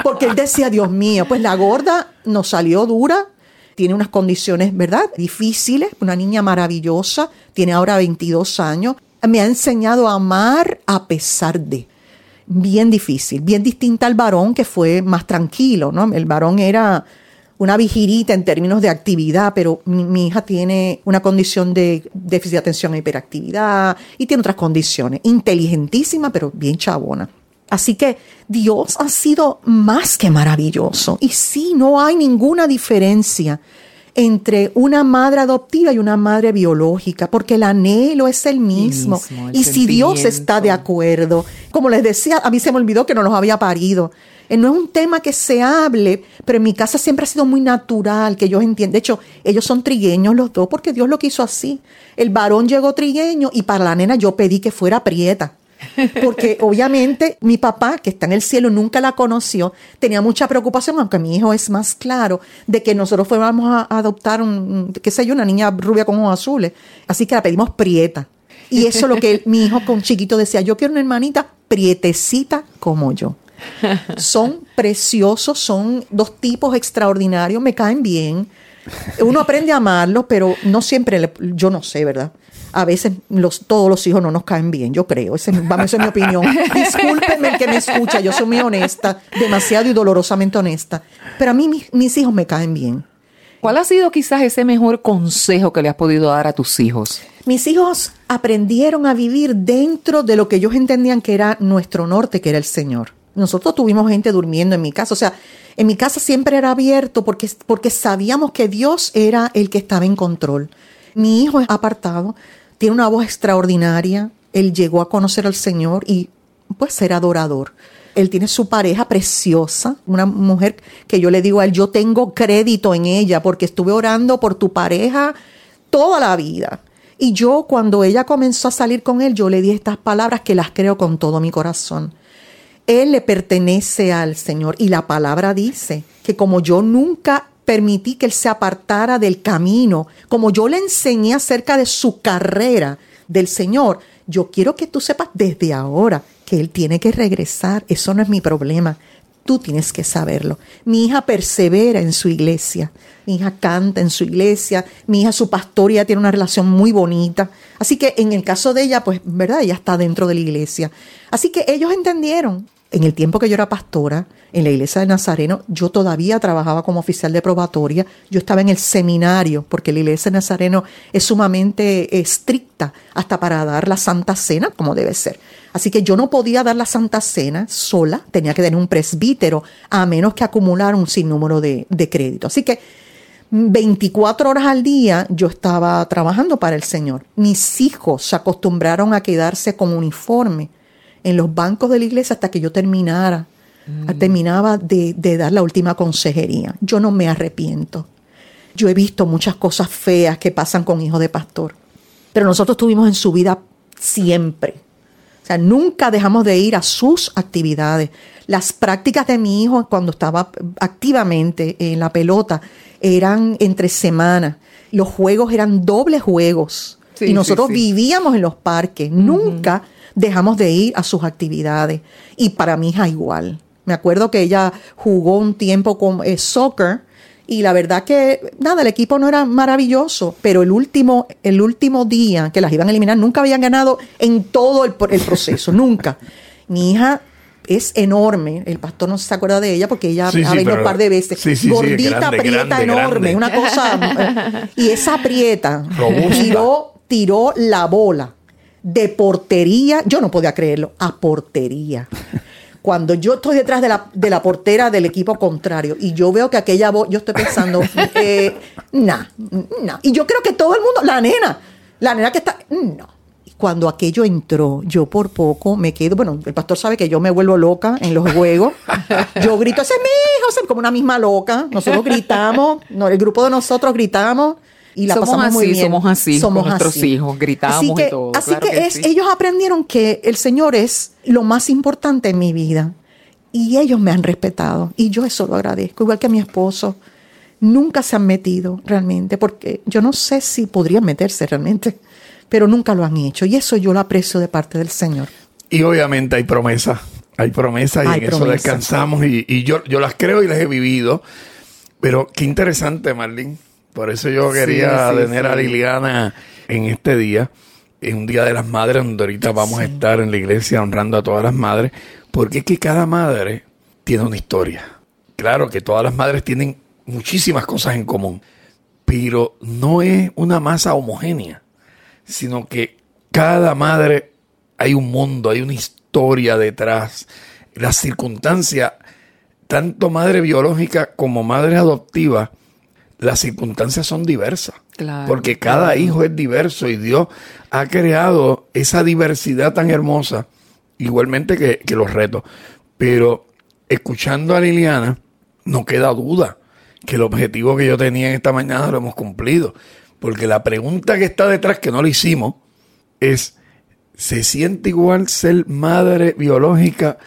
Porque él decía, Dios mío, pues la gorda nos salió dura, tiene unas condiciones, ¿verdad? Difíciles, una niña maravillosa, tiene ahora 22 años. Me ha enseñado a amar a pesar de. Bien difícil, bien distinta al varón que fue más tranquilo, ¿no? El varón era una vigirita en términos de actividad, pero mi, mi hija tiene una condición de déficit de atención e hiperactividad y tiene otras condiciones. Inteligentísima, pero bien chabona. Así que Dios ha sido más que maravilloso. Y sí, no hay ninguna diferencia entre una madre adoptiva y una madre biológica, porque el anhelo es el mismo. mismo, el y si Dios está de acuerdo, como les decía, a mí se me olvidó que no los había parido. Eh, No es un tema que se hable, pero en mi casa siempre ha sido muy natural, que ellos entienden. De hecho, ellos son trigueños los dos, porque Dios lo quiso así. El varón llegó trigueño y para la nena yo pedí que fuera prieta. Porque obviamente mi papá, que está en el cielo, nunca la conoció, tenía mucha preocupación, aunque mi hijo es más claro, de que nosotros fuéramos a adoptar, un, qué sé yo, una niña rubia con ojos azules. Así que la pedimos prieta. Y eso es lo que él- mi hijo con chiquito decía, yo quiero una hermanita prietecita como yo. *laughs* Son preciosos, son dos tipos extraordinarios, me caen bien. Uno aprende a amarlos, pero no siempre, le- yo no sé, ¿verdad? A veces los, todos los hijos no nos caen bien, yo creo. Es- vamos, esa es mi opinión. Discúlpenme el que me escucha, yo soy muy honesta, demasiado y dolorosamente honesta. Pero a mí mis, mis hijos me caen bien. ¿Cuál ha sido quizás ese mejor consejo que le has podido dar a tus hijos? Mis hijos aprendieron a vivir dentro de lo que ellos entendían que era nuestro norte, que era el Señor. Nosotros tuvimos gente durmiendo en mi casa, o sea, en mi casa siempre era abierto porque, porque sabíamos que Dios era el que estaba en control. Mi hijo es apartado, tiene una voz extraordinaria, él llegó a conocer al Señor y pues ser adorador. Él tiene su pareja preciosa, una mujer que yo le digo a él, yo tengo crédito en ella porque estuve orando por tu pareja toda la vida. Y yo cuando ella comenzó a salir con él, yo le di estas palabras que las creo con todo mi corazón. Él le pertenece al Señor y la palabra dice que como yo nunca permití que él se apartara del camino, como yo le enseñé acerca de su carrera del Señor, yo quiero que tú sepas desde ahora que él tiene que regresar. Eso no es mi problema. Tú tienes que saberlo. Mi hija persevera en su iglesia. Mi hija canta en su iglesia. Mi hija, su pastoria, tiene una relación muy bonita. Así que en el caso de ella, pues, ¿verdad? Ella está dentro de la iglesia. Así que ellos entendieron en el tiempo que yo era pastora en la iglesia de Nazareno, yo todavía trabajaba como oficial de probatoria, yo estaba en el seminario, porque la iglesia de Nazareno es sumamente estricta hasta para dar la Santa Cena, como debe ser. Así que yo no podía dar la Santa Cena sola, tenía que tener un presbítero, a menos que acumular un sinnúmero de, de crédito. Así que 24 horas al día yo estaba trabajando para el Señor. Mis hijos se acostumbraron a quedarse con uniforme en los bancos de la iglesia hasta que yo terminara, mm. terminaba de, de dar la última consejería. Yo no me arrepiento. Yo he visto muchas cosas feas que pasan con hijos de pastor, pero nosotros tuvimos en su vida siempre. O sea, nunca dejamos de ir a sus actividades. Las prácticas de mi hijo cuando estaba activamente en la pelota eran entre semanas. Los juegos eran dobles juegos. y nosotros vivíamos en los parques. Nunca dejamos de ir a sus actividades. Y para mi hija igual. Me acuerdo que ella jugó un tiempo con eh, soccer y la verdad que nada, el equipo no era maravilloso, pero el último, el último día que las iban a eliminar nunca habían ganado en todo el, proceso, nunca. Mi hija es enorme. El pastor no se acuerda de ella porque ella ha venido un par de veces. Gordita, aprieta, enorme, una cosa. *laughs* y esa aprieta tiró, tiró la bola de portería, yo no podía creerlo, a portería. Cuando yo estoy detrás de la, de la portera del equipo contrario y yo veo que aquella voz, yo estoy pensando, *laughs* eh, nah, nah. Y yo creo que todo el mundo, la nena, la nena que está, no. Cuando aquello entró, yo por poco me quedo, bueno, el pastor sabe que yo me vuelvo loca en los juegos. Yo grito, ese es mi hijo, como una misma loca. Nosotros gritamos, el grupo de nosotros gritamos y la somos pasamos así, muy bien. Somos así, somos con nuestros hijos, gritamos así que, y todo. Así que, es, ellos aprendieron que el Señor es lo más importante en mi vida y ellos me han respetado y yo eso lo agradezco, igual que a mi esposo. Nunca se han metido realmente, porque yo no sé si podrían meterse realmente, pero nunca lo han hecho y eso yo lo aprecio de parte del Señor. Y obviamente hay promesas, hay promesas y en eso descansamos y, y, yo, yo las creo y las he vivido. Pero qué interesante, Marlene por eso yo quería tener a Liliana en este día, en un Día de las Madres, donde ahorita vamos a estar en la iglesia honrando a todas las madres, porque es que cada madre tiene una historia. Claro que todas las madres tienen muchísimas cosas en común, pero no es una masa homogénea, sino que cada madre hay un mundo, hay una historia detrás, las circunstancias, tanto madre biológica como madre adoptiva, las circunstancias son diversas. porque cada hijo es diverso y Dios ha creado esa diversidad tan hermosa, igualmente que, que los retos. Pero escuchando a Liliana, no queda duda que el objetivo que yo tenía en esta mañana lo hemos cumplido. Porque la pregunta que está detrás, que no lo hicimos, es, ¿se siente igual ser madre biológica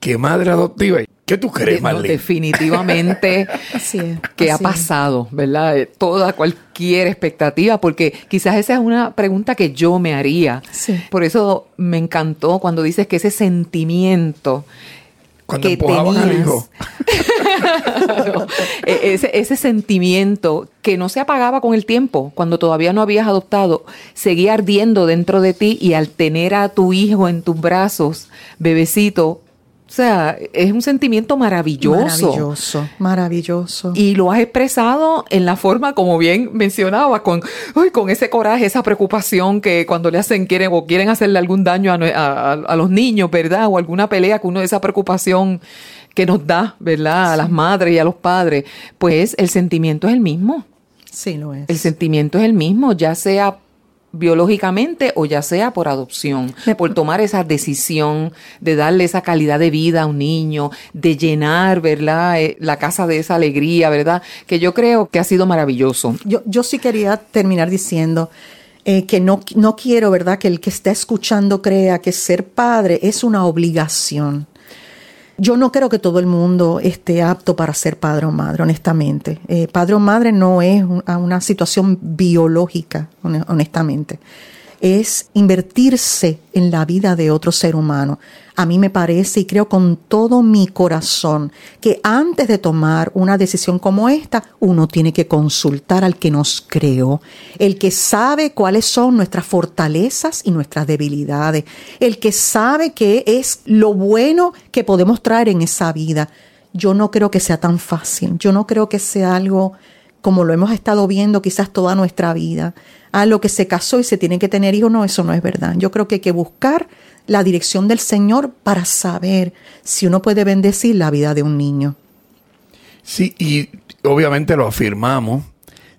que madre adoptiva? ¿Qué tú crees, Marlene? definitivamente *laughs* que ha pasado, ¿verdad? Toda cualquier expectativa, porque quizás esa es una pregunta que yo me haría. Por eso me encantó cuando dices que ese sentimiento cuando empujaban al hijo. E-, ese, ese, sentimiento que no se apagaba con el tiempo, cuando todavía no habías adoptado, seguía ardiendo dentro de ti y al tener a tu hijo en tus brazos, bebecito, o sea, es un sentimiento maravilloso. Maravilloso, maravilloso. Y lo has expresado en la forma, como bien mencionaba, con, con ese coraje, esa preocupación que cuando le hacen, quieren o quieren hacerle algún daño a, los niños, ¿verdad? O alguna pelea, que uno de esa preocupación que nos da, ¿verdad? A las madres y a los padres, pues el sentimiento es el mismo. Sí, lo es. El sentimiento es el mismo, ya sea biológicamente o ya sea por adopción, por tomar esa decisión de darle esa calidad de vida a un niño, de llenar, ¿verdad? Eh, la casa de esa alegría, ¿verdad? Que yo creo que ha sido maravilloso. Yo, yo sí quería terminar diciendo eh, que no, no quiero, ¿verdad? Que el que está escuchando crea que ser padre es una obligación. Yo no creo que todo el mundo esté apto para ser padre o madre, honestamente. Eh, padre o madre no es una situación biológica, honestamente. Es invertirse en la vida de otro ser humano a mí me parece y creo con todo mi corazón que antes de tomar una decisión como esta, uno tiene que consultar al que nos creó, el que sabe cuáles son nuestras fortalezas y nuestras debilidades, el que sabe qué es lo bueno que podemos traer en esa vida. Yo no creo que sea tan fácil, yo no creo que sea algo como lo hemos estado viendo quizás toda nuestra vida. A lo que se casó y se tiene que tener hijos, no, eso no es verdad. Yo creo que hay que buscar la dirección del Señor para saber si uno puede bendecir la vida de un niño. Sí, y obviamente lo afirmamos.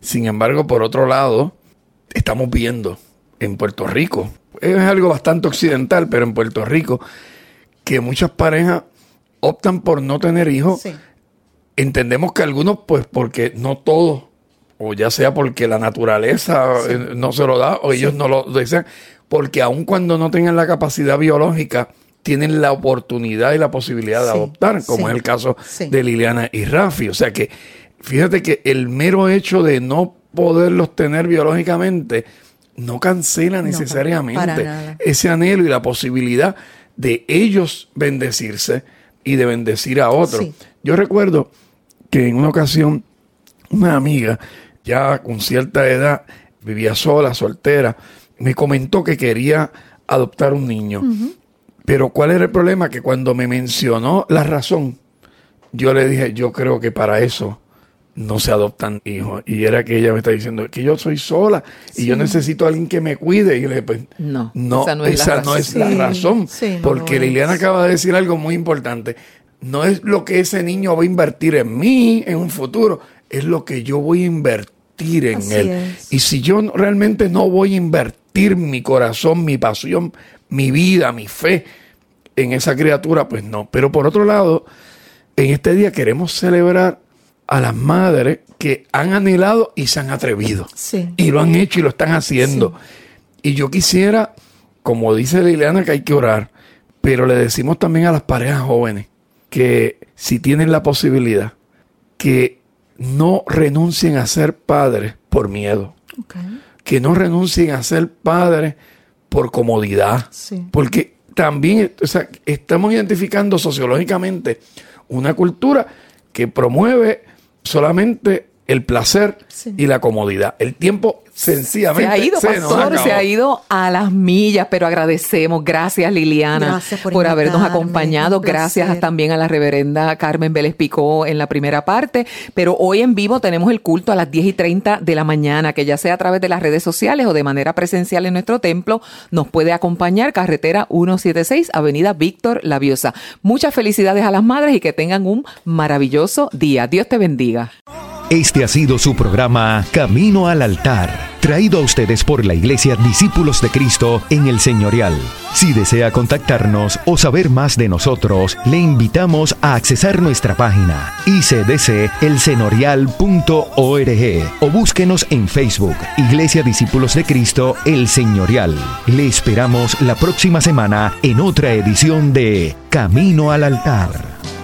Sin embargo, por otro lado, estamos viendo en Puerto Rico, es algo bastante occidental, pero en Puerto Rico, que muchas parejas optan por no tener hijos. Entendemos que algunos, pues porque no todos, o ya sea porque la naturaleza eh, no se lo da, o ellos no lo desean, porque aun cuando no tengan la capacidad biológica, tienen la oportunidad y la posibilidad de adoptar, como es el caso de Liliana y Rafi. O sea que, fíjate que el mero hecho de no poderlos tener biológicamente no cancela necesariamente ese anhelo y la posibilidad de ellos bendecirse y de bendecir a otros. Yo recuerdo que en una ocasión una amiga, ya con cierta edad, vivía sola, soltera, me comentó que quería adoptar un niño. Pero ¿cuál era el problema? Que cuando me mencionó la razón, yo le dije, yo creo que para eso no se adoptan hijos. Y era que ella me está diciendo que yo soy sola y yo necesito a alguien que me cuide. Y yo le dije, pues no, no esa no es la razón. porque Liliana acaba de decir algo muy importante. No es lo que ese niño va a invertir en mí en un futuro, es lo que yo voy a invertir en él. Y si yo realmente no voy a invertir, mi corazón, mi pasión, mi vida, mi fe en esa criatura, pues no. Pero por otro lado, en este día queremos celebrar a las madres que han anhelado y se han atrevido. Y lo han hecho y lo están haciendo. Y yo quisiera, como dice Liliana, que hay que orar, pero le decimos también a las parejas jóvenes que si tienen la posibilidad, que no renuncien a ser padres por miedo. Que no renuncien a ser padres por comodidad. Porque también estamos identificando sociológicamente una cultura que promueve solamente el placer y la comodidad. El tiempo sencillamente se ha ido, pastor, se ha ido a las millas, pero agradecemos. Gracias, Liliana, por, habernos acompañado. Gracias también a la reverenda Carmen Vélez Picó en la primera parte. Pero hoy en vivo tenemos el culto a las 10 y 30 de la mañana, que ya sea a través de las redes sociales o de manera presencial en nuestro templo, nos puede acompañar carretera 176, Avenida Víctor Laviosa. Muchas felicidades a las madres y que tengan un maravilloso día. Dios te bendiga. Este ha sido su programa Camino al Altar, traído a ustedes por la Iglesia Discípulos de Cristo en el Señorial. Si desea contactarnos o saber más de nosotros, le invitamos a accesar nuestra página icdcelsenorial.org o búsquenos en Facebook, Iglesia Discípulos de Cristo El Señorial. Le esperamos la próxima semana en otra edición de Camino al Altar.